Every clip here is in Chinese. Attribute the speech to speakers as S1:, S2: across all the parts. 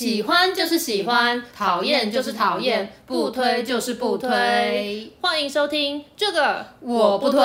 S1: 喜欢就是喜欢，讨厌就是讨厌，不推就是不推。欢迎收听这个我不推。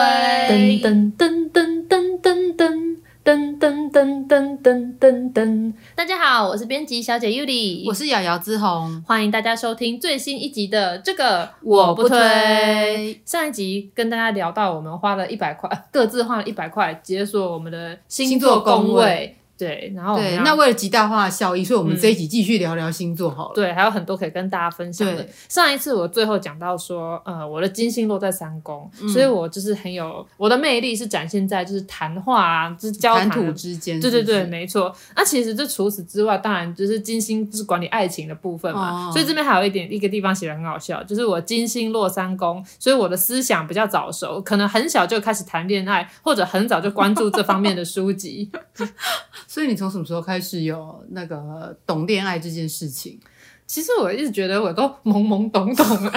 S1: 噔噔噔噔噔噔噔噔噔噔噔噔噔。大家好，我是编辑小姐 Yuli，
S2: 我是瑶瑶之红。
S1: 欢迎大家收听最新一集的这个我不推。上一集跟大家聊到，我们花了一百块，各自花了一百块解锁我们的星座宫位。对，然后
S2: 对，那为了极大化的效益，所以我们这一集继续聊聊星座好了。
S1: 嗯、对，还有很多可以跟大家分享的。对上一次我最后讲到说，呃，我的金星落在三宫，嗯、所以我就是很有我的魅力是展现在就是谈话啊，就是交谈
S2: 吐之间。
S1: 对对对，没错。那、啊、其实这除此之外，当然就是金星就是管理爱情的部分嘛。哦、所以这边还有一点一个地方写的很好笑，就是我金星落三宫，所以我的思想比较早熟，可能很小就开始谈恋爱，或者很早就关注这方面的书籍。
S2: 所以你从什么时候开始有那个懂恋爱这件事情？
S1: 其实我一直觉得我都懵懵懂懂啊。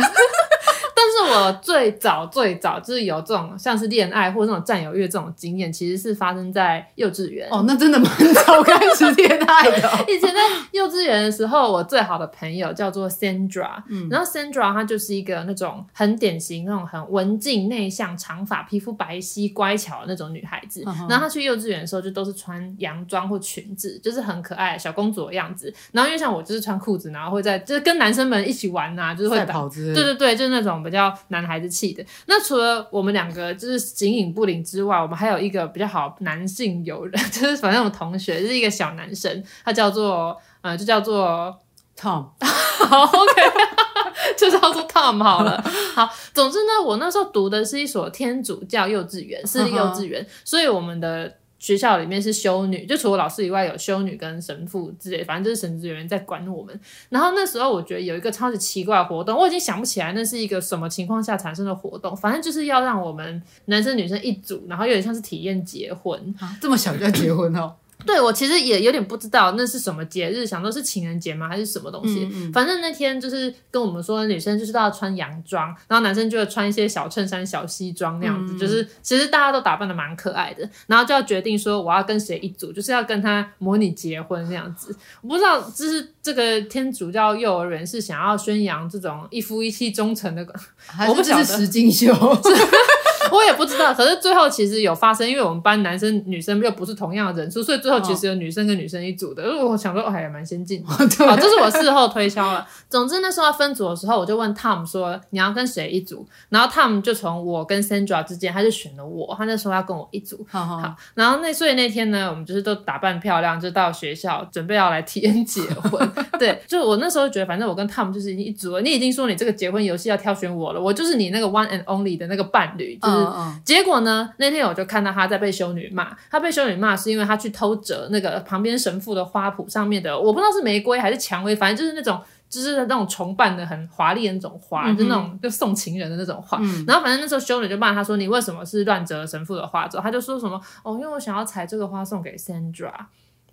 S1: 我最早最早就是有这种像是恋爱或者这种占有欲这种经验，其实是发生在幼稚园。
S2: 哦，那真的蛮早开始恋爱的。
S1: 以前在幼稚园的时候，我最好的朋友叫做 Sandra，嗯，然后 Sandra 她就是一个那种很典型那种很文静内向、长发、皮肤白皙、乖巧的那种女孩子。嗯、然后她去幼稚园的时候，就都是穿洋装或裙子，就是很可爱小公主的样子。然后因为像我就是穿裤子，然后会在就是跟男生们一起玩呐、啊，就是会跑。对对对，就是那种比较。男孩子气的。那除了我们两个就是形影不离之外，我们还有一个比较好男性友人，就是反正我同学就是一个小男生，他叫做呃，就叫做 Tom。好，OK，就叫做 Tom 好了。好，总之呢，我那时候读的是一所天主教幼稚园，私立幼稚园，所以我们的。学校里面是修女，就除了老师以外，有修女跟神父之类，反正就是神职人员在管我们。然后那时候我觉得有一个超级奇怪的活动，我已经想不起来那是一个什么情况下产生的活动，反正就是要让我们男生女生一组，然后有点像是体验结婚。
S2: 啊，这么小就要结婚哦？
S1: 对，我其实也有点不知道那是什么节日，想说是情人节吗，还是什么东西？嗯嗯、反正那天就是跟我们说，女生就是都要穿洋装，然后男生就会穿一些小衬衫、小西装那样子，嗯、就是其实大家都打扮的蛮可爱的，然后就要决定说我要跟谁一组，就是要跟他模拟结婚那样子。我不知道，就是这个天主教幼儿园是想要宣扬这种一夫一妻忠诚的，我不晓得。
S2: 实境秀。
S1: 我也不知道，可是最后其实有发生，因为我们班男生女生又不是同样的人数，所以最后其实有女生跟女生一组的。因为我想说，哦，还蛮先进的。对好，这是我事后推敲了。总之那时候要分组的时候，我就问 Tom 说：“你要跟谁一组？”然后 Tom 就从我跟 Sandra 之间，他就选了我。他那时候要跟我一组。好，好，好，然后那所以那天呢，我们就是都打扮漂亮，就到学校准备要来体验结婚。对，就我那时候觉得，反正我跟 Tom 就是已经一组了。你已经说你这个结婚游戏要挑选我了，我就是你那个 one and only 的那个伴侣，就是。嗯、结果呢？那天我就看到他在被修女骂。他被修女骂是因为他去偷折那个旁边神父的花圃上面的，我不知道是玫瑰还是蔷薇，反正就是那种就是那种重瓣的很华丽的那种花，嗯、就那种就送情人的那种花。嗯、然后反正那时候修女就骂他说：“你为什么是乱折神父的花？”之后他就说什么：“哦，因为我想要采这个花送给 Sandra。”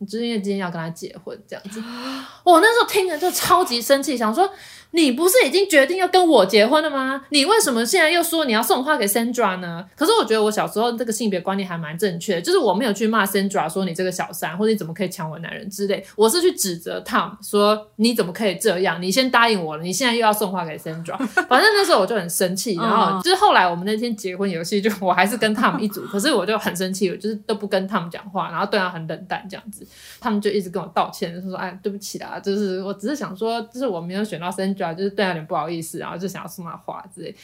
S1: 就是因为今天要跟他结婚这样子，我那时候听着就超级生气，想说你不是已经决定要跟我结婚了吗？你为什么现在又说你要送花给 Sandra 呢？可是我觉得我小时候这个性别观念还蛮正确的，就是我没有去骂 Sandra 说你这个小三，或者你怎么可以抢我男人之类，我是去指责 Tom 说你怎么可以这样？你先答应我了，你现在又要送花给 Sandra，反正那时候我就很生气，然后就是后来我们那天结婚游戏，就我还是跟 Tom 一组，可是我就很生气，我就是都不跟 Tom 讲话，然后对他很冷淡这样子。他们就一直跟我道歉，就说：“哎，对不起啦，就是我只是想说，就是我没有选到 Sandra，就是对他有点不好意思，然后就想要送他花之类。”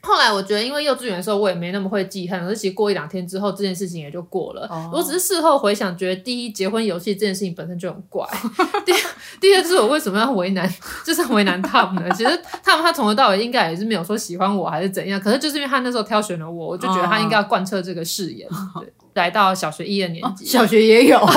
S1: 后来我觉得，因为幼稚园的时候我也没那么会记恨，而且过一两天之后，这件事情也就过了。我只是事后回想，觉得第一结婚游戏这件事情本身就很怪。第二第二就是我为什么要为难，就是为难他们呢？其实他们他从头到尾应该也是没有说喜欢我还是怎样，可是就是因为他那时候挑选了我，我就觉得他应该要贯彻这个誓言。Oh. 对，来到小学一二年级
S2: ，oh, 小学也有。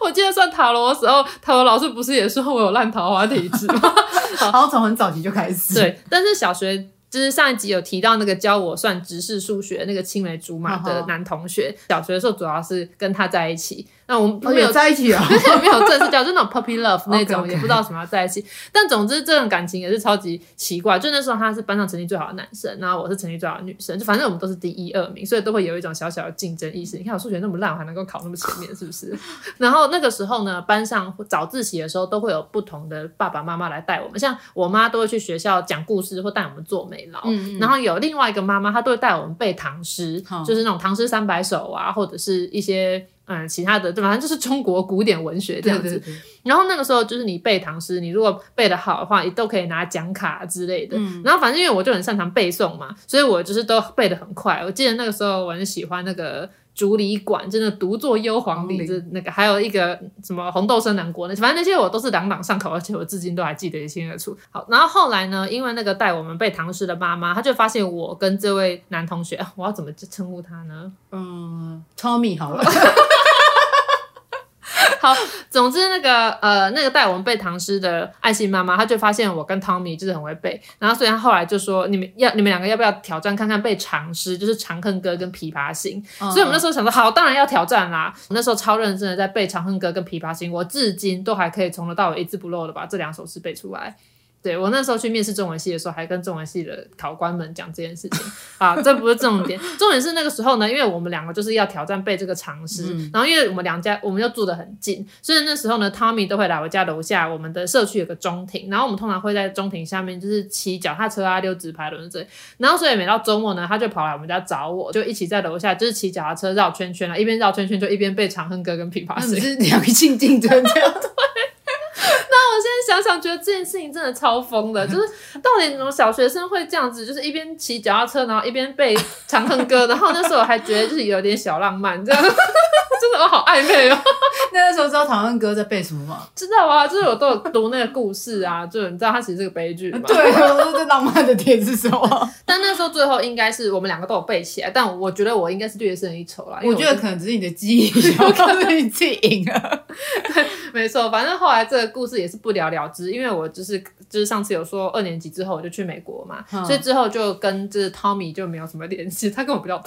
S1: 我记得算塔罗的时候，塔罗老师不是也说我有烂桃花体质吗？
S2: 好像从很早期就开始。
S1: 对，但是小学就是上一集有提到那个教我算直视数学那个青梅竹马的男同学，小学的时候主要是跟他在一起。那我们没有
S2: 在一起 啊，
S1: 没有正式叫，就那种 puppy love 那种，也不知道什么要在一起。但总之，这种感情也是超级奇怪。就那时候他是班上成绩最好的男生，然后我是成绩最好的女生，就反正我们都是第一二名，所以都会有一种小小的竞争意识。你看我数学那么烂，我还能够考那么前面，是不是？然后那个时候呢，班上早自习的时候都会有不同的爸爸妈妈来带我们，像我妈都会去学校讲故事或带我们做美劳，嗯嗯，然后有另外一个妈妈，她都会带我们背唐诗，嗯、就是那种唐诗三百首啊，或者是一些。嗯，其他的对，反正就是中国古典文学这样子。对对对。然后那个时候就是你背唐诗，你如果背得好的话，你都可以拿奖卡之类的。嗯。然后反正因为我就很擅长背诵嘛，所以我就是都背得很快。我记得那个时候我很喜欢那个《竹里馆》，真的独坐幽篁里，这那个还有一个什么红豆生南国那，反正那些我都是朗朗上口，而且我至今都还记得一清二楚。好，然后后来呢，因为那个带我们背唐诗的妈妈，她就发现我跟这位男同学，我要怎么称呼他呢？嗯
S2: ，Tommy 好了。
S1: 好，总之那个呃，那个带我们背唐诗的爱心妈妈，她就发现我跟 Tommy 就是很会背，然后所以她后来就说，你们要你们两个要不要挑战看看背长诗，就是《长恨歌》跟《琵琶行》。嗯。所以我们那时候想说，好，当然要挑战啦。我那时候超认真的在背《长恨歌》跟《琵琶行》，我至今都还可以从头到尾一字不漏的把这两首诗背出来。对，我那时候去面试中文系的时候，还跟中文系的考官们讲这件事情。啊，这不是重点，重点是那个时候呢，因为我们两个就是要挑战背这个常识，嗯、然后因为我们两家我们又住得很近，所以那时候呢，Tommy 都会来我家楼下，我们的社区有个中庭，然后我们通常会在中庭下面就是骑脚踏车啊、溜直排轮这，然后所以每到周末呢，他就跑来我们家找我，就一起在楼下就是骑脚踏车绕圈圈啊，一边绕圈圈就一边背《长恨歌》跟《琵琶行》，
S2: 是良性竞争这样。
S1: 我现在想想，觉得这件事情真的超疯的，就是到底怎么小学生会这样子，就是一边骑脚踏车，然后一边背《长恨歌》，然后那时候我还觉得就是有点小浪漫，这样。真的我好暧昧哦。
S2: 那时候知道《唐恩哥》在背什么吗？
S1: 知道啊，就是我都有读那个故事啊，就你知道他其实是个悲剧嘛。
S2: 对，我说这浪漫的点是什么？
S1: 但那时候最后应该是我们两个都有背起来，但我觉得我应该是略胜一筹啦。因为我，
S2: 我觉得可能只是你的记忆，我可能你自己赢了。
S1: 对，没错，反正后来这个故事也是不了了之，因为我就是就是上次有说二年级之后我就去美国嘛，嗯、所以之后就跟就是 Tommy 就没有什么联系，他根本不叫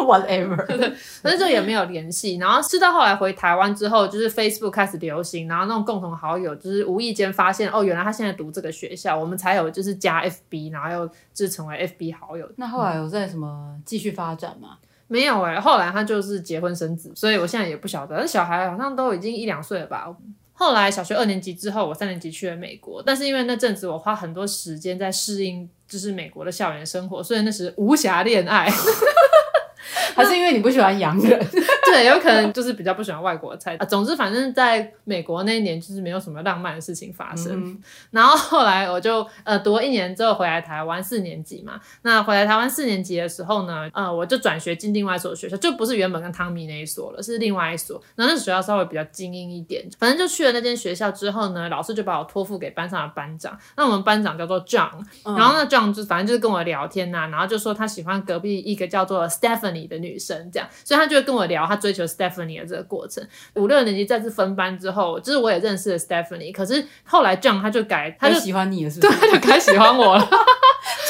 S1: Tommy，whatever，对，反正就也没有联系。然后是到后来回台湾之后，就是 Facebook 开始流行，然后那种共同好友就是无意间发现哦，原来他现在读这个学校，我们才有就是加 FB，然后又就是成为 FB 好友。
S2: 那后来有在什么继续发展吗？
S1: 没有哎、欸，后来他就是结婚生子，所以我现在也不晓得。那小孩好像都已经一两岁了吧。后来小学二年级之后，我三年级去了美国，但是因为那阵子我花很多时间在适应，就是美国的校园生活，所以那时无暇恋爱。
S2: 还是因为你不喜欢洋人？
S1: 对，有可能就是比较不喜欢外国菜啊。总之，反正在美国那一年就是没有什么浪漫的事情发生。嗯、然后后来我就呃读了一年之后回来台湾四年级嘛。那回来台湾四年级的时候呢，呃我就转学进另外一所学校，就不是原本跟汤米那一所了，是另外一所。然后那学校稍微比较精英一点。反正就去了那间学校之后呢，老师就把我托付给班上的班长。那我们班长叫做 John，、嗯、然后那 John 就反正就是跟我聊天呐、啊，然后就说他喜欢隔壁一个叫做 Stephanie 的女生，这样，所以他就会跟我聊他追求 Stephanie 的这个过程。五六年级再次分班之后，就是我也认识了 Stephanie，可是后来 John 他就改，他就
S2: 喜欢你了，是不是？
S1: 对，他就改喜欢我了。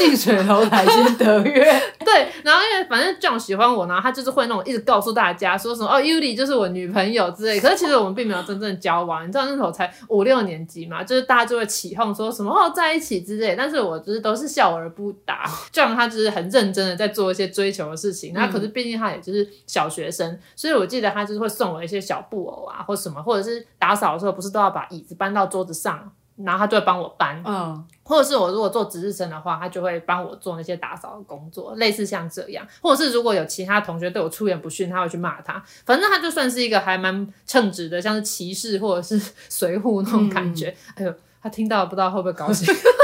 S2: 近水楼台先得月，
S1: 对，然后因为反正 John 喜欢我，然后他就是会那种一直告诉大家说什么哦，Yuli 就是我女朋友之类。可是其实我们并没有真正交往，你知道那时候才五六年级嘛，就是大家就会起哄说什么哦在一起之类。但是我就是都是笑而不答。John 他就是很认真的在做一些追求的事情，那可是毕竟他也就是小学生，所以我记得他就是会送我一些小布偶啊或什么，或者是打扫的时候不是都要把椅子搬到桌子上。然后他就会帮我搬，嗯，或者是我如果做值日生的话，他就会帮我做那些打扫的工作，类似像这样，或者是如果有其他同学对我出言不逊，他会去骂他，反正他就算是一个还蛮称职的，像是骑士或者是 随扈那种感觉。嗯、哎呦，他听到不知道会不会高兴。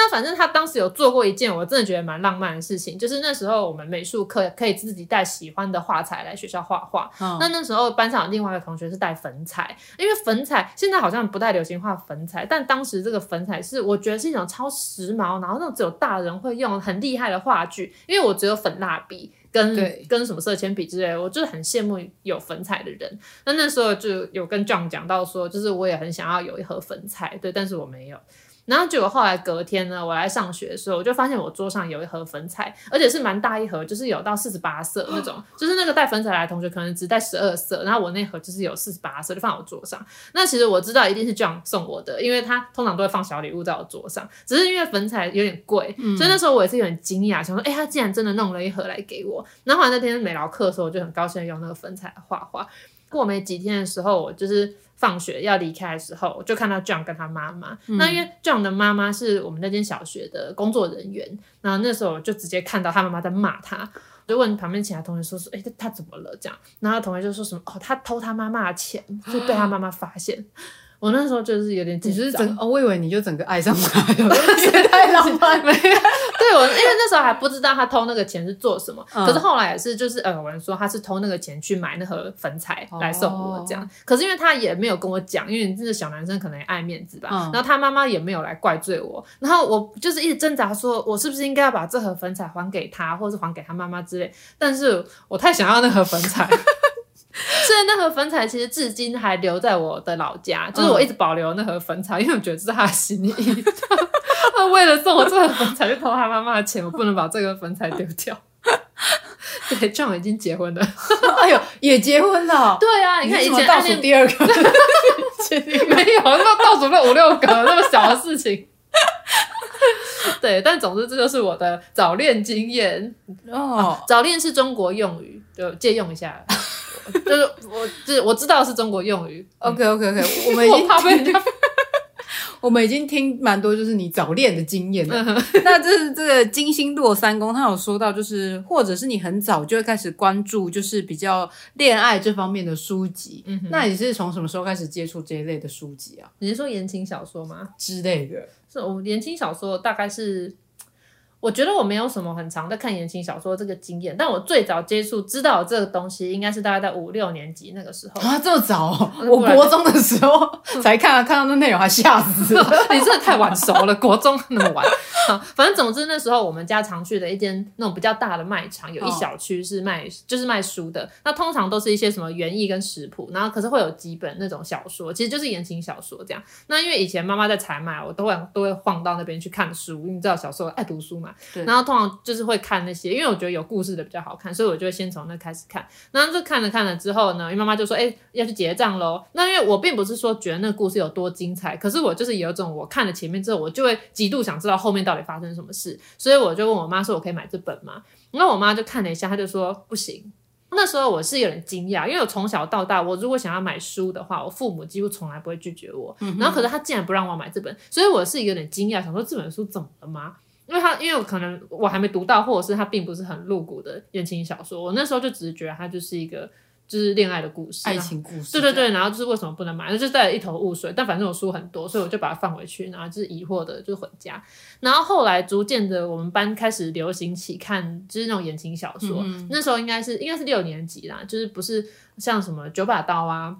S1: 那反正他当时有做过一件我真的觉得蛮浪漫的事情，就是那时候我们美术课可以自己带喜欢的画材来学校画画。嗯、那那时候班上有另外一个同学是带粉彩，因为粉彩现在好像不太流行画粉彩，但当时这个粉彩是我觉得是一种超时髦，然后那种只有大人会用很厉害的画具。因为我只有粉蜡笔跟跟什么色铅笔之类的，我就是很羡慕有粉彩的人。那那时候就有跟 John 讲到说，就是我也很想要有一盒粉彩，对，但是我没有。然后结果后来隔天呢，我来上学的时候，我就发现我桌上有一盒粉彩，而且是蛮大一盒，就是有到四十八色那种，就是那个带粉彩来的同学可能只带十二色，然后我那盒就是有四十八色，就放我桌上。那其实我知道一定是 John 送我的，因为他通常都会放小礼物在我桌上，只是因为粉彩有点贵，嗯、所以那时候我也是有点惊讶，想说，哎、欸，他竟然真的弄了一盒来给我。然后后来那天美劳课的时候，我就很高兴用那个粉彩画画。过没几天的时候，我就是。放学要离开的时候，我就看到 John 跟他妈妈。嗯、那因为 John 的妈妈是我们那间小学的工作人员，然后那时候我就直接看到他妈妈在骂他，就问旁边其他同学说说，哎、欸，他怎么了？这样，然后同学就说什么，哦，他偷他妈妈的钱，就被他妈妈发现。我那时候就是有点紧张，
S2: 就是整哦，我以为你就整个爱上他了，太浪漫了。
S1: 对，我因为那时候还不知道他偷那个钱是做什么，嗯、可是后来也是就是呃，有人说他是偷那个钱去买那盒粉彩来送我这样，哦、可是因为他也没有跟我讲，因为这个小男生可能也爱面子吧，嗯、然后他妈妈也没有来怪罪我，然后我就是一直挣扎说，我是不是应该要把这盒粉彩还给他，或是还给他妈妈之类，但是我太想要那盒粉彩。所以那盒粉彩其实至今还留在我的老家，就是我一直保留那盒粉彩，因为我觉得这是他的心意。他为了送我这盒粉彩，就偷他妈妈的钱，我不能把这个粉彩丢掉。对，John 已经结婚了。
S2: 哎呦，也结婚了。
S1: 对啊，你看以前
S2: 倒数第二个，
S1: 没有，那倒数那五六个那么小的事情。对，但总之这就是我的早恋经验哦。早恋是中国用语，就借用一下。就是我，就是我知道是中国用语。
S2: OK OK OK，我们已经听，我们已经听蛮多，就是你早恋的经验了。那这是这个金星落三宫，他有说到，就是或者是你很早就会开始关注，就是比较恋爱这方面的书籍。嗯，那你是从什么时候开始接触这一类的书籍啊？
S1: 你是说言情小说吗？
S2: 之类的？
S1: 是我言情小说大概是。我觉得我没有什么很长的看言情小说这个经验，但我最早接触知道这个东西，应该是大概在五六年级那个时候
S2: 啊，这么早？我国中的时候才看啊，看到那内容还吓死了，
S1: 你真的太晚熟了，国中那么晚。好，反正总之那时候我们家常去的一间那种比较大的卖场，有一小区是卖就是卖书的，那通常都是一些什么园艺跟食谱，然后可是会有几本那种小说，其实就是言情小说这样。那因为以前妈妈在采买，我都会都会晃到那边去看书，因为你知道小时候爱读书嘛。然后通常就是会看那些，因为我觉得有故事的比较好看，所以我就会先从那开始看。然后就看了看了之后呢，因为妈妈就说：“哎，要去结账喽。”那因为我并不是说觉得那个故事有多精彩，可是我就是有一种我看了前面之后，我就会极度想知道后面到底发生什么事，所以我就问我妈说：“我可以买这本吗？”然后我妈就看了一下，她就说：“不行。”那时候我是有点惊讶，因为我从小到大，我如果想要买书的话，我父母几乎从来不会拒绝我。嗯、然后可是他竟然不让我买这本，所以我是有点惊讶，想说这本书怎么了吗？因为他，因为我可能我还没读到，或者是他并不是很露骨的言情小说，我那时候就只是觉得它就是一个就是恋爱的故事，
S2: 爱情故事。
S1: 对对对，然后就是为什么不能买，那就带了一头雾水。但反正我书很多，所以我就把它放回去，然后就是疑惑的就回家。然后后来逐渐的，我们班开始流行起看就是那种言情小说，那时候应该是应该是六年级啦，就是不是像什么九把刀啊。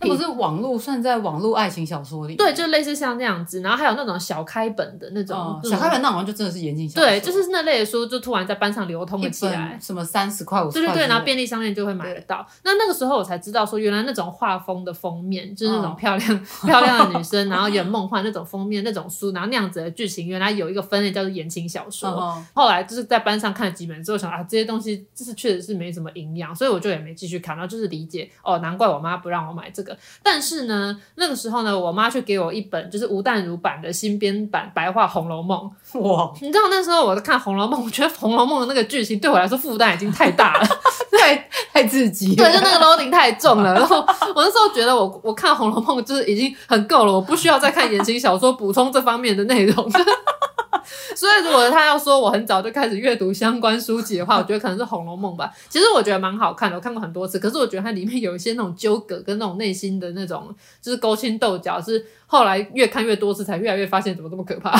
S2: 那不是网络算在网络爱情小说里？
S1: 对，就类似像那样子，然后还有那种小开本的那种，
S2: 哦、小开本那好像就真的是言情小
S1: 说。对，就是那类的书，就突然在班上流通了起来，
S2: 什么三十块、五十块，
S1: 对对对，然后便利商店就会买得到。那那个时候我才知道，说原来那种画风的封面，就是那种漂亮、哦、漂亮的女生，然后有梦幻那种封面那种书，然后那样子的剧情，原来有一个分类叫做言情小说。哦、后来就是在班上看了几本之后，想啊，这些东西就是确实是没什么营养，所以我就也没继续看，然后就是理解哦，难怪我妈不让我买这个，但是。呢，那个时候呢，我妈却给我一本就是吴淡如版的新编版白话《红楼梦》。哇，你知道那时候我在看《红楼梦》，我觉得《红楼梦》的那个剧情对我来说负担已经太大了，
S2: 太太刺激。
S1: 对，就那个 loading 太重了。然后我那时候觉得我我看《红楼梦》就是已经很够了，我不需要再看言情小说补充这方面的内容。所以，如果他要说我很早就开始阅读相关书籍的话，我觉得可能是《红楼梦》吧。其实我觉得蛮好看的，我看过很多次。可是我觉得它里面有一些那种纠葛跟那种内心的那种，就是勾心斗角，是后来越看越多次才越来越发现怎么这么可怕。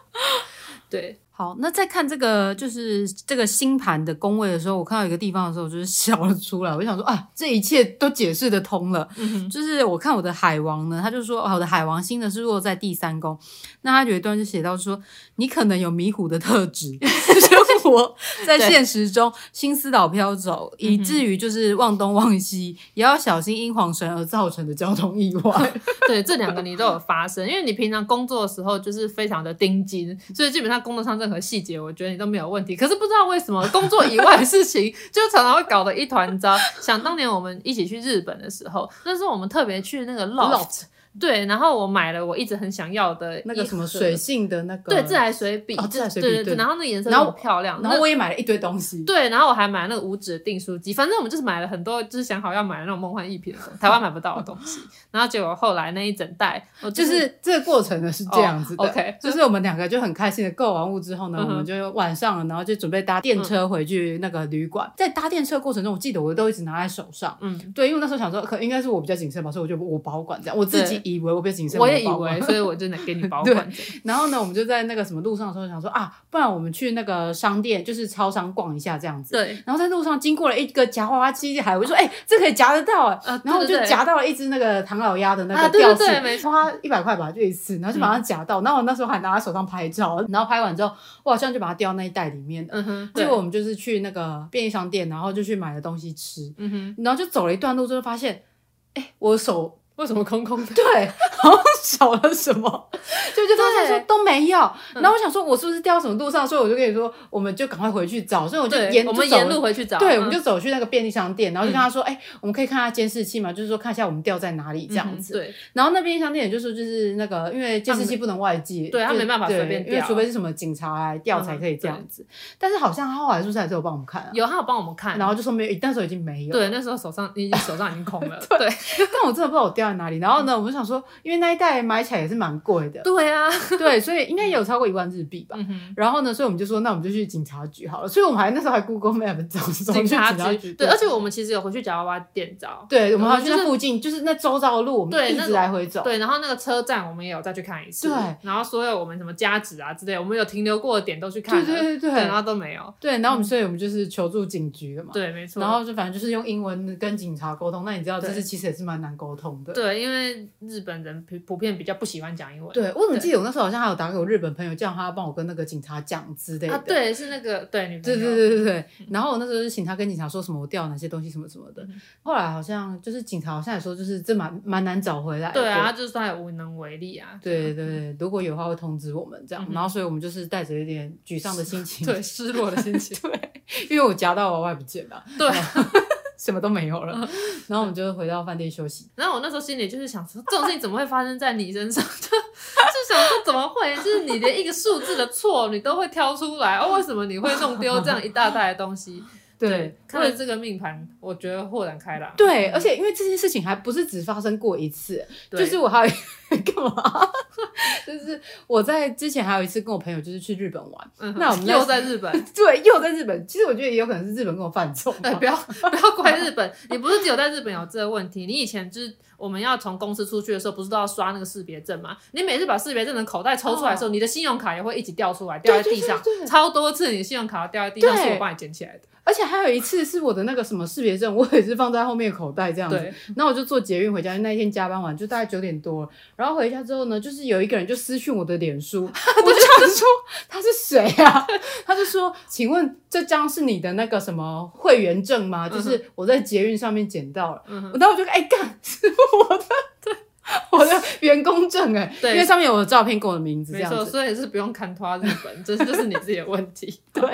S1: 对。
S2: 好，那在看这个就是这个星盘的宫位的时候，我看到一个地方的时候，我就是 笑了出来。我就想说啊，这一切都解释得通了。嗯、就是我看我的海王呢，他就说，哦、我的海王星呢是落在第三宫。那他有一段就写到说，你可能有迷糊的特质，生活在现实中心思老飘走，以至于就是忘东忘西，嗯、也要小心因恍神而造成的交通意外。
S1: 对，这两个你都有发生，因为你平常工作的时候就是非常的盯紧，所以基本上工作上这。和细节，我觉得你都没有问题。可是不知道为什么，工作以外的事情 就常常会搞得一团糟。想当年我们一起去日本的时候，那时候我们特别去那个 Loft。对，然后我买了我一直很想要的
S2: 那个什么水性的那个
S1: 对自来水笔，哦自来水笔对对对，然后那个颜色很漂亮，
S2: 然后我也买了一堆东西，
S1: 对，然后我还买了那个五指订书机，反正我们就是买了很多，就是想好要买的那种梦幻一品的，台湾买不到的东西，然后结果后来那一整袋，
S2: 就是这个过程呢是这样子的，OK，就是我们两个就很开心的购完物之后呢，我们就晚上了，然后就准备搭电车回去那个旅馆，在搭电车过程中，我记得我都一直拿在手上，嗯，对，因为那时候想说可应该是我比较谨慎吧，所以我就我保管这样，我自己以为我比较谨慎。
S1: 我也以为，所以我真的给你 保管。
S2: 然后呢，我们就在那个什么路上的时候想说啊，不然我们去那个商店，就是超商逛一下这样子。
S1: 对。
S2: 然后在路上经过了一个夹娃娃机海，我就说，哎、欸，这可以夹得到啊。然后我就夹到了一只那个唐老鸭的那个吊饰，花一百块吧，就一次，然后就把它夹到。然后我那时候还拿在手上拍照，然后拍完之后，我好像就把它掉那一袋里面。嗯哼。结果我们就是去那个便利商店，然后就去买了东西吃。嗯哼。然后就走了一段路之后，发现，哎、欸，我手。
S1: 为什么空空的？
S2: 对，好像少了什么，就就发现说都没有。然后我想说，我是不是掉什么路上？所以我就跟你说，我们就赶快回去找。所以我就沿
S1: 我们沿路回去找。
S2: 对，我们就走去那个便利商店，然后就跟他说：“哎，我们可以看下监视器嘛？就是说看一下我们掉在哪里这样子。”对。然后那便利商店也就是就是那个，因为监视器不能外借，
S1: 对他没办法随便掉，
S2: 因为除非是什么警察来调才可以这样子。但是好像他后来是不是还是有帮我们看？
S1: 有，他有帮我们看，
S2: 然后就说没有，那时候已经没有。
S1: 对，那时候手上已经手上已经空了。对。
S2: 但我真的不知道我掉在哪里。然后呢，我。我想说，因为那一袋买起来也是蛮贵的，
S1: 对啊，
S2: 对，所以应该也有超过一万日币吧。嗯、哼然后呢，所以我们就说，那我们就去警察局好了。所以我们还那时候还 Google Map 找警察局，
S1: 对，而且我们其实有回去夹娃娃店找，
S2: 对，我们好像在附近，就是那周遭的路，我们一直来回走。
S1: 对，然后那个车站我们也有再去看一次，对，然后所有我们什么家址啊之类，我们有停留过的点都去看了，对对对，然后都没有。
S2: 对，然后我们所以我们就是求助警局了嘛，
S1: 对，没错。
S2: 然后就反正就是用英文跟警察沟通，那你知道这是其实也是蛮难沟通的，
S1: 对，因为日本人。普遍比较不喜欢讲英文。
S2: 对，我怎么记得我那时候好像还有打给我日本朋友，叫他帮我跟那个警察讲之类的。
S1: 啊，对，是那个对女朋友。
S2: 对对对对对。然后我那时候就请他跟警察说什么我掉了哪些东西什么什么的。后来好像就是警察好像也说，就是这蛮蛮难找回来。
S1: 对啊，就是他也无能为力啊。
S2: 对对对，如果有话会通知我们这样。然后所以我们就是带着一点沮丧的心情，
S1: 对，失落的心情。
S2: 对，因为我夹到娃娃不见了。
S1: 对。
S2: 什么都没有了，然后我们就回到饭店休息。
S1: 然后我那时候心里就是想说，这种事情怎么会发生在你身上？就 就想说怎么会？就是你连一个数字的错你都会挑出来，哦，为什么你会弄丢这样一大袋的东西？对，看了这个命盘，我觉得豁然开朗。
S2: 对，而且因为这件事情还不是只发生过一次，就是我还 干嘛？就是我在之前还有一次跟我朋友就是去日本玩，那我们
S1: 又在日本，
S2: 对，又在日本。其实我觉得也有可能是日本跟我犯冲。
S1: 对，不要不要怪日本，你不是只有在日本有这个问题，你以前就是我们要从公司出去的时候，不是都要刷那个识别证吗？你每次把识别证的口袋抽出来的时候，你的信用卡也会一起掉出来，掉在地上，超多次你的信用卡掉在地上，是我帮你捡起来的。
S2: 而且还有一次是我的那个什么识别证，我也是放在后面口袋这样子。对。然后我就坐捷运回家，那一天加班完就大概九点多。然后回家之后呢，就是有一个人就私讯我的脸书，我就想说他是谁啊？他就说，请问这张是你的那个什么会员证吗？就是我在捷运上面捡到了。然后我就哎干，是我的。对。我的员工证哎，对，因为上面有我的照片跟我的名字这样子，
S1: 所以是不用看拖日本，这 就是你自己的问题。
S2: 对，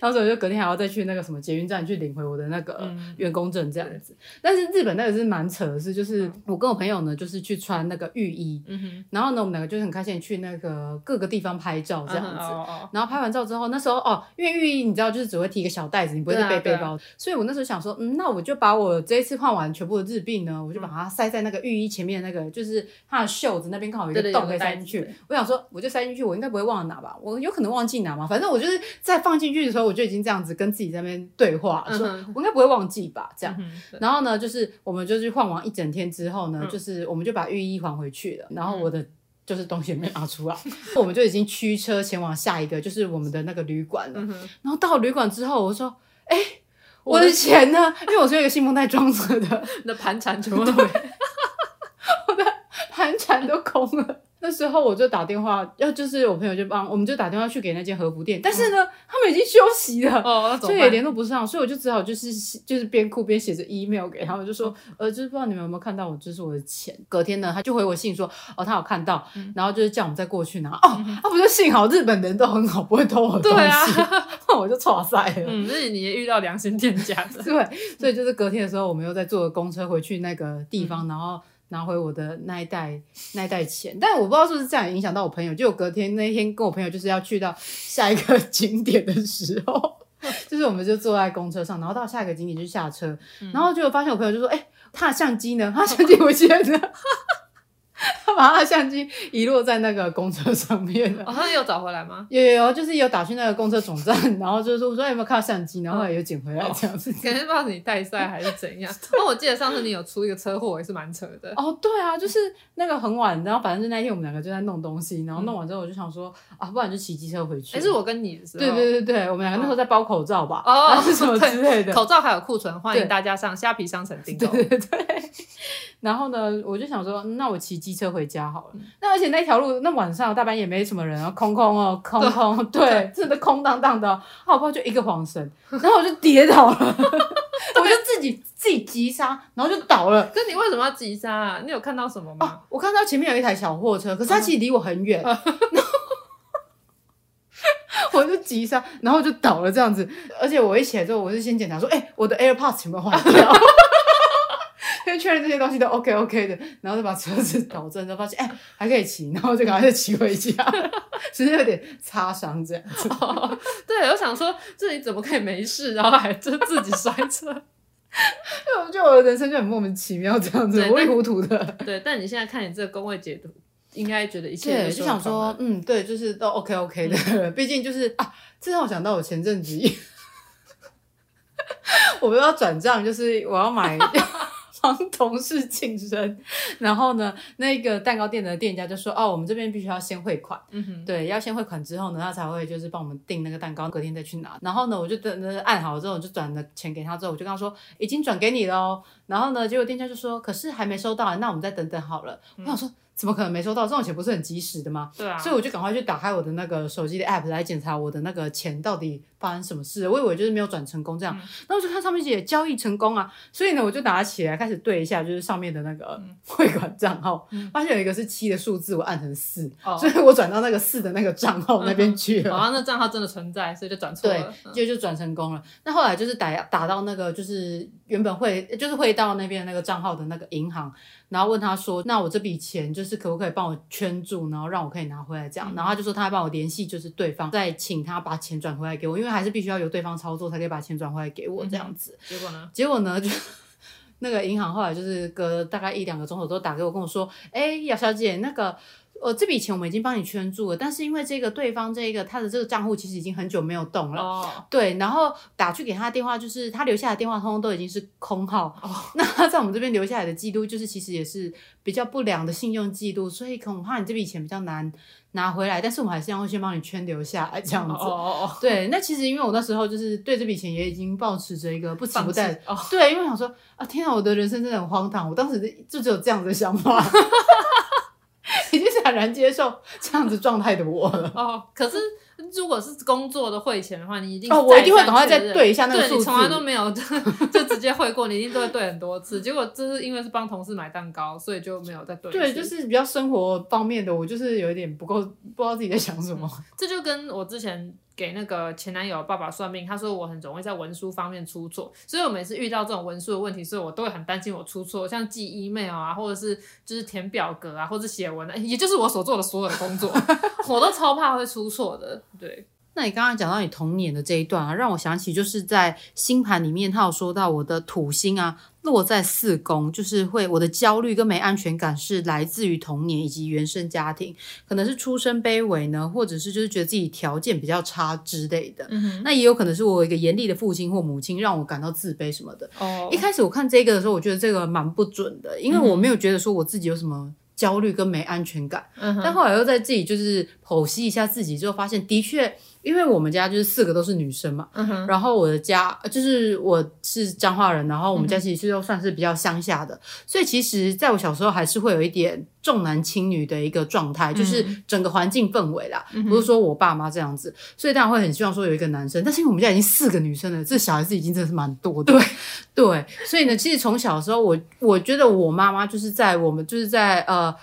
S2: 然后所以我就隔天还要再去那个什么捷运站去领回我的那个员工证这样子。但是日本那个是蛮扯的事，就是我跟我朋友呢，就是去穿那个浴衣，然后呢，我们两个就是很开心去那个各个地方拍照这样子。然后拍完照之后，那时候哦，因为浴衣你知道就是只会提一个小袋子，你不会背背包，所以我那时候想说，嗯，那我就把我这一次换完全部的日币呢，我就把它塞在那个浴衣前面那个。就是他的袖子那边刚好有一个洞可以塞进去，我想说我就塞进去，我应该不会忘了拿吧？我有可能忘记拿嘛？反正我就是在放进去的时候，我就已经这样子跟自己在那边对话，说我应该不会忘记吧？这样，然后呢，就是我们就去换完一整天之后呢，就是我们就把浴衣还回去了，然后我的就是东西没拿出来，我们就已经驱车前往下一个，就是我们的那个旅馆了。嗯、然后到旅馆之后，我说：“哎、欸，我的钱呢？”因为我是有一个信封袋装着的，
S1: 那盘缠全部都
S2: 没，盘缠都空了。那时候我就打电话，要就是我朋友就帮，我们就打电话去给那间和服店，但是呢，嗯、他们已经休息了，哦，所以也联络不上，所以我就只好就是 就是边哭边写着 email 给他们，就说、嗯、呃，就是不知道你们有没有看到我，这、就是我的钱。隔天呢，他就回我信说，哦，他有看到，嗯、然后就是叫我们再过去拿。哦，他、不就幸好日本人都很好，不会偷我东西，对啊，我就挫赛了。
S1: 嗯，所以你也遇到良心店家的，
S2: 对，所以就是隔天的时候，我们又再坐公车回去那个地方，嗯、然后。拿回我的那一袋那一袋钱，但我不知道是不是这样影响到我朋友。就我隔天那一天跟我朋友就是要去到下一个 景点的时候，就是我们就坐在公车上，然后到下一个景点就下车，嗯、然后就发现我朋友就说：“哎、欸，他的相机呢？他的相机不见了。” 他 把他的相机遗落在那个公车上面了。
S1: 哦，他有找回来吗？
S2: 有有有，就是有打去那个公车总站，然后就是说，我说有没有看到相机，然后有捡回来这样子。
S1: 可能不知道你带赛还是怎样。那我记得上次你有出一个车祸，也是蛮扯的。
S2: 哦，对啊，就是那个很晚，然后反正就那天我们两个就在弄东西，然后弄完之后我就想说啊，不然就骑机车回去。
S1: 还是我跟你的时候。
S2: 对对对对，我们两个那时候在包口罩吧，哦，是什么之类的。
S1: 口罩还有库存，欢迎大家上虾皮商城订购。
S2: 对对对。然后呢，我就想说，那我骑机车回家好了。那而且那条路那晚上大半夜没什么人，空空哦，空空，对，对真的空荡荡的。好不好？就一个晃神，然后我就跌倒了，我就自己自己急刹，然后就倒了。
S1: 可是你为什么要急刹啊？你有看到什么吗？
S2: 哦、我看到前面有一台小货车，可是它其实离我很远，然后我就急刹，然后就倒了这样子。而且我一起来之后，我是先检查说，哎、欸，我的 AirPods 有没有坏掉？先确认这些东西都 OK OK 的，然后就把车子导正，就发现哎、欸、还可以骑，然后就赶快就骑回家，只是有点擦伤这样子。
S1: 哦、对，我想说这里怎么可以没事，然后还就自己摔车？因为我的人生就很莫名其妙这样子，糊里糊涂的。对，但你现在看你这个工位解读，应该觉得一切
S2: 对就想说，嗯，对，就是都 OK OK 的。嗯、毕竟就是啊，这让我想到我前阵子，我们要转账，就是我要买。帮同事庆生，然后呢，那个蛋糕店的店家就说：“哦，我们这边必须要先汇款，嗯哼，对，要先汇款之后呢，他才会就是帮我们订那个蛋糕，隔天再去拿。然后呢，我就等着按好之后，我就转了钱给他之后，我就跟他说已经转给你了哦。然后呢，结果店家就说：可是还没收到，那我们再等等好了。嗯、我想说。”怎么可能没收到？这种钱不是很及时的吗？
S1: 对啊，
S2: 所以我就赶快去打开我的那个手机的 app 来检查我的那个钱到底发生什么事。我以为就是没有转成功这样，嗯、然后我就看上面写交易成功啊，所以呢我就拿起来开始对一下，就是上面的那个 汇款账号，嗯、发现有一个是七的数字，我按成四、哦，所以我转到那个四的那个账号那边去了。
S1: 好像、嗯哦、那账号真的存在，所以就转错了，
S2: 对，就就转成功了。那后来就是打打到那个就是原本汇就是汇到那边那个账号的那个银行。然后问他说：“那我这笔钱就是可不可以帮我圈住，然后让我可以拿回来这样？”嗯、然后他就说他还帮我联系，就是对方再请他把钱转回来给我，因为还是必须要由对方操作才可以把钱转回来给我这样子。
S1: 嗯、结果呢？
S2: 结果呢？就那个银行后来就是隔大概一两个钟头都打给我跟我说：“哎，姚小姐，那个。”呃，这笔钱我们已经帮你圈住了，但是因为这个对方这个他的这个账户其实已经很久没有动了，oh. 对，然后打去给他的电话，就是他留下的电话通通都已经是空号，oh. 那他在我们这边留下来的记录，就是其实也是比较不良的信用记录，所以恐怕你这笔钱比较难拿回来，但是我们还是要会先帮你圈留下来这样子哦哦对，那其实因为我那时候就是对这笔钱也已经抱持着一个不期不待，oh. 对，因为想说啊，天啊，我的人生真的很荒唐，我当时就只有这样的想法。已经是很难接受这样子状态的我了。
S1: 哦，可是如果是工作的汇钱的话，你一定
S2: 哦，我一定会赶快再对一下那个数字。
S1: 对，你从来都没有 就就直接汇过，你一定都会对很多次。结果就是因为是帮同事买蛋糕，所以就没有再对。
S2: 对，就是比较生活方面的，我就是有一点不够，不知道自己在想什么。
S1: 嗯，这就跟我之前。给那个前男友爸爸算命，他说我很容易在文书方面出错，所以我每次遇到这种文书的问题，所以我都会很担心我出错，像寄 email 啊，或者是就是填表格啊，或者写文啊，也就是我所做的所有的工作，我都超怕会出错的。对，
S2: 那你刚刚讲到你童年的这一段啊，让我想起就是在星盘里面，他有说到我的土星啊。落在四宫，就是会我的焦虑跟没安全感是来自于童年以及原生家庭，可能是出身卑微呢，或者是就是觉得自己条件比较差之类的。那也有可能是我有一个严厉的父亲或母亲让我感到自卑什么的。哦，一开始我看这个的时候，我觉得这个蛮不准的，因为我没有觉得说我自己有什么焦虑跟没安全感。
S1: 嗯、
S2: 但后来又在自己就是剖析一下自己之后，发现的确。因为我们家就是四个都是女生嘛，
S1: 嗯，
S2: 然后我的家就是我是彰化人，然后我们家其实都算是比较乡下的，嗯、所以其实在我小时候还是会有一点重男轻女的一个状态，嗯、就是整个环境氛围啦，嗯、不是说我爸妈这样子，所以当然会很希望说有一个男生，但是因为我们家已经四个女生了，这小孩子已经真的是蛮多的，
S1: 对
S2: 对，所以呢，其实从小的时候，我我觉得我妈妈就是在我们就是在呃。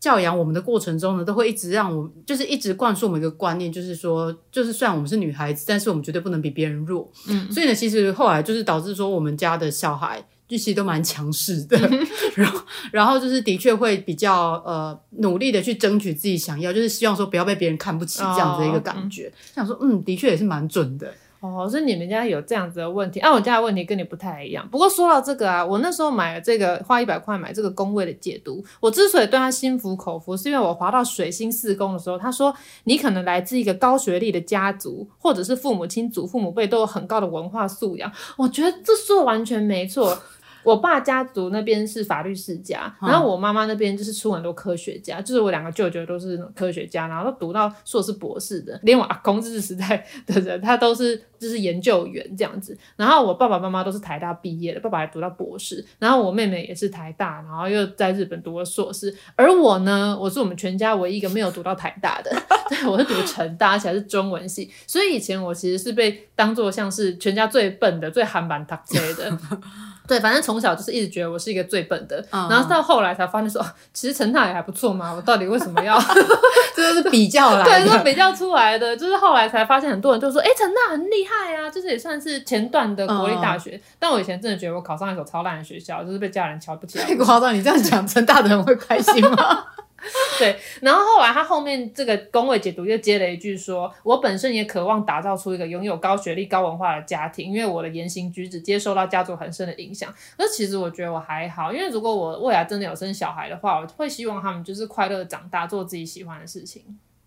S2: 教养我们的过程中呢，都会一直让我们，就是一直灌输我们一个观念，就是说，就是虽然我们是女孩子，但是我们绝对不能比别人弱。
S1: 嗯，
S2: 所以呢，其实后来就是导致说，我们家的小孩就其实都蛮强势的，
S1: 嗯、
S2: 然后，然后就是的确会比较呃努力的去争取自己想要，就是希望说不要被别人看不起这样子的一个感觉。哦嗯、想说，嗯，的确也是蛮准的。
S1: 哦，所以你们家有这样子的问题，啊，我家的问题跟你不太一样。不过说到这个啊，我那时候买了这个，花一百块买这个宫位的解读，我之所以对他心服口服，是因为我滑到水星四宫的时候，他说你可能来自一个高学历的家族，或者是父母亲、祖父母辈都有很高的文化素养。我觉得这说完全没错。我爸家族那边是法律世家，然后我妈妈那边就是出很多科学家，就是我两个舅舅都是科学家，然后都读到硕士博士的，连我阿公日治时代的人，他都是就是研究员这样子。然后我爸爸妈妈都是台大毕业的，爸爸还读到博士，然后我妹妹也是台大，然后又在日本读了硕士。而我呢，我是我们全家唯一一个没有读到台大的，对，我是读成大，而且还是中文系，所以以前我其实是被当做像是全家最笨的、最憨板读书的。对，反正从小就是一直觉得我是一个最笨的，嗯、然后到后来才发现说，其实成大也还不错嘛。我到底为什么要？
S2: 这都是比较来的，
S1: 对，是比较出来的。就是后来才发现，很多人就说，哎，成大很厉害啊，就是也算是前段的国立大学。嗯、但我以前真的觉得我考上一所超烂的学校，就是被家人瞧不起。太
S2: 夸张，你这样讲，成大的人会开心吗？
S1: 对，然后后来他后面这个工位解读又接了一句说：“我本身也渴望打造出一个拥有高学历、高文化的家庭，因为我的言行举止接受到家族很深的影响。”可是其实我觉得我还好，因为如果我未来真的有生小孩的话，我会希望他们就是快乐长大，做自己喜欢的事情。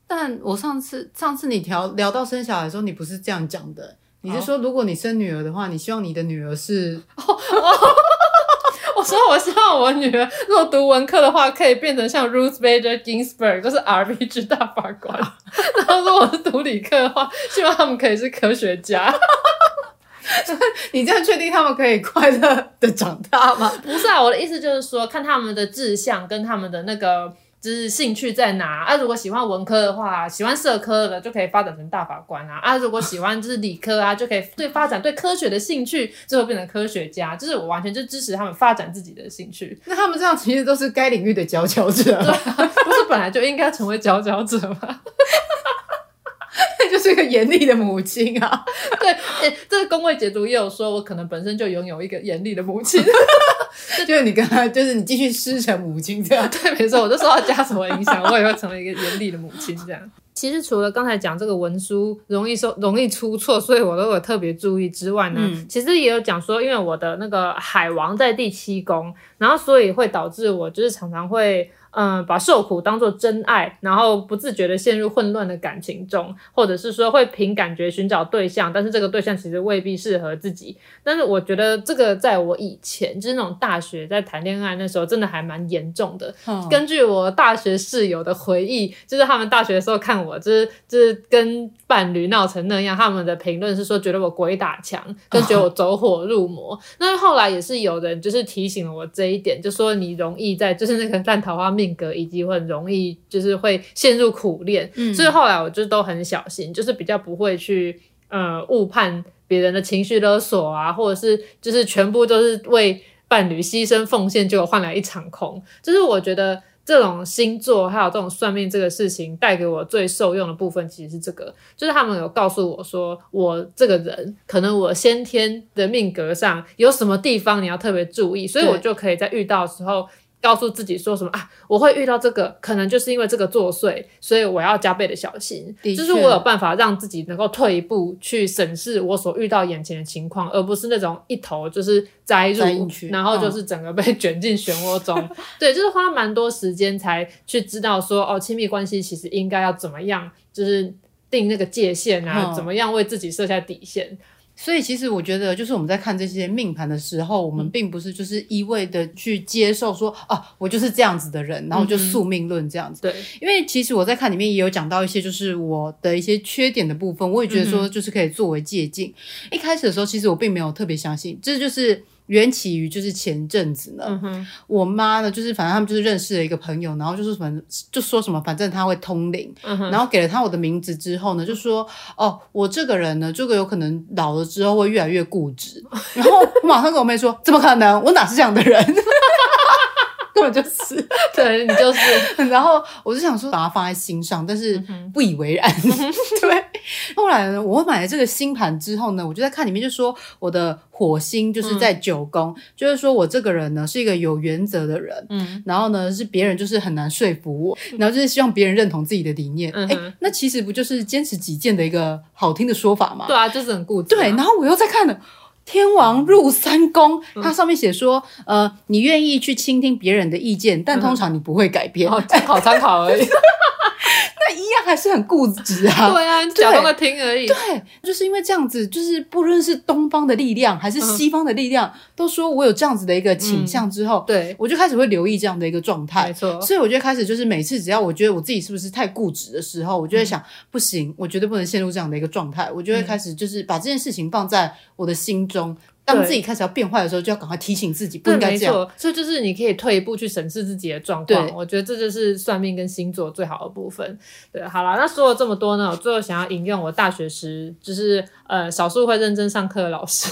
S2: 但我上次上次你聊聊到生小孩的时候，你不是这样讲的，你是说如果你生女儿的话，你希望你的女儿是？哦哦
S1: 我说，我希望我女儿如果读文科的话，可以变成像 Ruth Bader Ginsburg，就是 RPG 大法官。然后如果是读理科的话，希望他们可以是科学家。
S2: 你这样确定他们可以快乐的长大吗？
S1: 不是啊，我的意思就是说，看他们的志向跟他们的那个。就是兴趣在哪啊？如果喜欢文科的话，喜欢社科的就可以发展成大法官啊！啊，如果喜欢就是理科啊，就可以对发展对科学的兴趣，最后变成科学家。就是我完全就支持他们发展自己的兴趣。
S2: 那他们这样其实都是该领域的佼佼者，
S1: 对啊，不是本来就应该成为佼佼者吗？
S2: 就是一个严厉的母亲啊！
S1: 对，欸、这个宫位解读也有说，我可能本身就拥有一个严厉的母亲，
S2: 就是你跟他，就是你继续师承母亲这样。
S1: 对，没错，我就受到家什么影响，我也会成为一个严厉的母亲这样。其实除了刚才讲这个文书容易受容易出错，所以我都有特别注意之外呢，嗯、其实也有讲说，因为我的那个海王在第七宫，然后所以会导致我就是常常会。嗯，把受苦当做真爱，然后不自觉的陷入混乱的感情中，或者是说会凭感觉寻找对象，但是这个对象其实未必适合自己。但是我觉得这个在我以前就是那种大学在谈恋爱那时候，真的还蛮严重的。嗯、根据我大学室友的回忆，就是他们大学的时候看我，就是就是跟伴侣闹成那样，他们的评论是说觉得我鬼打墙，跟觉得我走火入魔。那、哦、后来也是有人就是提醒了我这一点，就说你容易在就是那个烂桃花命。格以及会很容易就是会陷入苦恋，嗯，所以后来我就都很小心，就是比较不会去呃误判别人的情绪勒索啊，或者是就是全部都是为伴侣牺牲奉献，结果换来一场空。就是我觉得这种星座还有这种算命这个事情带给我最受用的部分，其实是这个，就是他们有告诉我说，我这个人可能我先天的命格上有什么地方你要特别注意，所以我就可以在遇到的时候。告诉自己说什么啊？我会遇到这个，可能就是因为这个作祟，所以我要加倍的小心。就是我有办法让自己能够退一步去审视我所遇到眼前的情况，而不是那种一头就是栽入，然后就是整个被卷进漩涡中。嗯、对，就是花蛮多时间才去知道说哦，亲密关系其实应该要怎么样，就是定那个界限啊，嗯、怎么样为自己设下底线。
S2: 所以其实我觉得，就是我们在看这些命盘的时候，我们并不是就是一味的去接受说，啊、哦，我就是这样子的人，然后就宿命论这样子。
S1: 对，
S2: 因为其实我在看里面也有讲到一些，就是我的一些缺点的部分，我也觉得说，就是可以作为借鉴。一开始的时候，其实我并没有特别相信，这就是。缘起于就是前阵子呢，嗯、我妈呢就是反正他们就是认识了一个朋友，然后就是反正就说什么反正他会通灵，嗯，然后给了他我的名字之后呢，就说 哦，我这个人呢，这个有可能老了之后会越来越固执，然后我马上跟我妹说，怎么可能？我哪是这样的人？根本就是，
S1: 对你就是，
S2: 然后我就想说把它放在心上，但是不以为然。嗯、对，后来呢，我买了这个星盘之后呢，我就在看里面就说我的火星就是在九宫，嗯、就是说我这个人呢是一个有原则的人，嗯，然后呢是别人就是很难说服我，然后就是希望别人认同自己的理念，哎、嗯，那其实不就是坚持己见的一个好听的说法吗？
S1: 对啊，就是很固执、啊。
S2: 对，然后我又在看了。天王入三宫，它上面写说，嗯、呃，你愿意去倾听别人的意见，但通常你不会改变，
S1: 参、嗯、考参考而已。
S2: 那一样还是很固执啊！
S1: 对啊，假装在听而已。
S2: 对，就是因为这样子，就是不论是东方的力量还是西方的力量，嗯、都说我有这样子的一个倾向之后，嗯、对我就开始会留意这样的一个状态。没错，所以我就开始就是每次只要我觉得我自己是不是太固执的时候，我就会想，嗯、不行，我绝对不能陷入这样的一个状态。我就会开始就是把这件事情放在我的心中。当自己开始要变坏的时候，就要赶快提醒自己不应该这样。
S1: 所以就是你可以退一步去审视自己的状况。我觉得这就是算命跟星座最好的部分。对，好了，那说了这么多呢，我最后想要引用我大学时就是呃少数会认真上课的老师。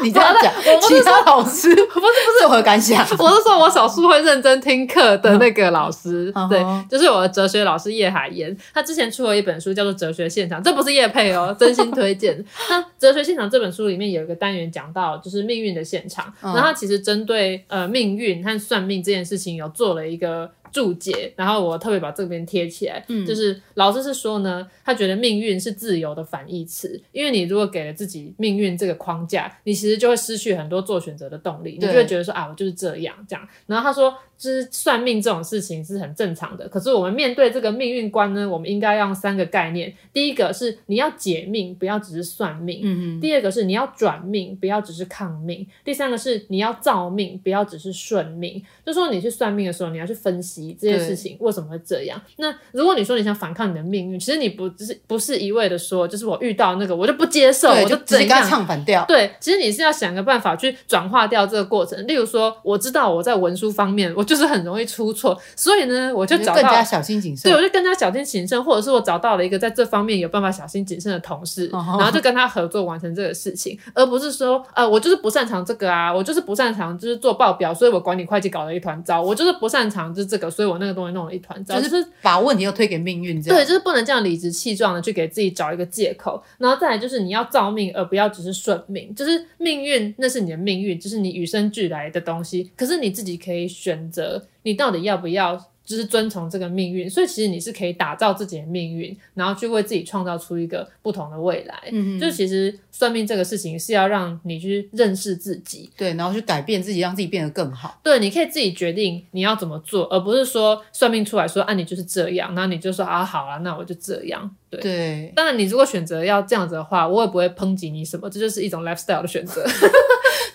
S2: 你这样讲，我其他老师不是不是有何感想？
S1: 我是说我少数会认真听课的那个老师，对，就是我的哲学老师叶海燕。他之前出了一本书叫做《哲学现场》，这不是叶配哦，真心推荐。那《哲学现场》这本书里面有一个单元讲到就是命运的现场，然后他其实针对呃命运和算命这件事情有做了一个。注解，然后我特别把这边贴起来，嗯，就是老师是说呢，他觉得命运是自由的反义词，因为你如果给了自己命运这个框架，你其实就会失去很多做选择的动力，你就会觉得说啊，我就是这样这样。然后他说。就是算命这种事情是很正常的，可是我们面对这个命运观呢，我们应该要用三个概念。第一个是你要解命，不要只是算命；。第二个是你要转命，不要只是抗命；第三个是你要造命，不要只是顺命。就说你去算命的时候，你要去分析这件事情为什么会这样。那如果你说你想反抗你的命运，其实你不只是不是一味的说，就是我遇到那个我就不接受，我就直接唱反调。对，其实你是要想个办法去转化掉这个过程。例如说，我知道我在文书方面我。就是很容易出错，所以呢，我就找到
S2: 更加小心谨慎。
S1: 对，我就更加小心谨慎，或者是我找到了一个在这方面有办法小心谨慎的同事，哦、然后就跟他合作完成这个事情，而不是说，呃，我就是不擅长这个啊，我就是不擅长就是做报表，所以我管理会计搞了一团糟，我就是不擅长就是这个，所以我那个东西弄了一团糟，就是
S2: 把问题又推给命运，这样。
S1: 对，就是不能这样理直气壮的去给自己找一个借口，然后再来就是你要造命，而不要只是顺命，就是命运那是你的命运，就是你与生俱来的东西，可是你自己可以选择。你到底要不要，就是遵从这个命运？所以其实你是可以打造自己的命运，然后去为自己创造出一个不同的未来。嗯哼，就其实算命这个事情是要让你去认识自己，
S2: 对，然后去改变自己，让自己变得更好。
S1: 对，你可以自己决定你要怎么做，而不是说算命出来说啊，你就是这样，然后你就说啊，好啊，那我就这样。对，对当然你如果选择要这样子的话，我也不会抨击你什么，这就是一种 lifestyle 的选择。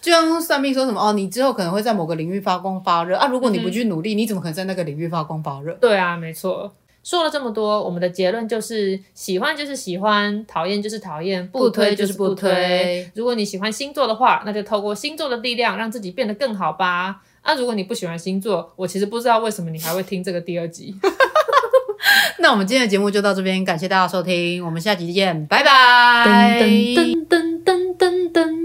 S2: 就像算命说什么哦，你之后可能会在某个领域发光发热啊！如果你不去努力，你怎么可能在那个领域发光发热？
S1: 对啊，没错。说了这么多，我们的结论就是：喜欢就是喜欢，讨厌就是讨厌，不推就是不推。如果你喜欢星座的话，那就透过星座的力量让自己变得更好吧。啊，如果你不喜欢星座，我其实不知道为什么你还会听这个第二集。
S2: 那我们今天的节目就到这边，感谢大家收听，我们下集见，拜拜。噔噔噔噔噔噔。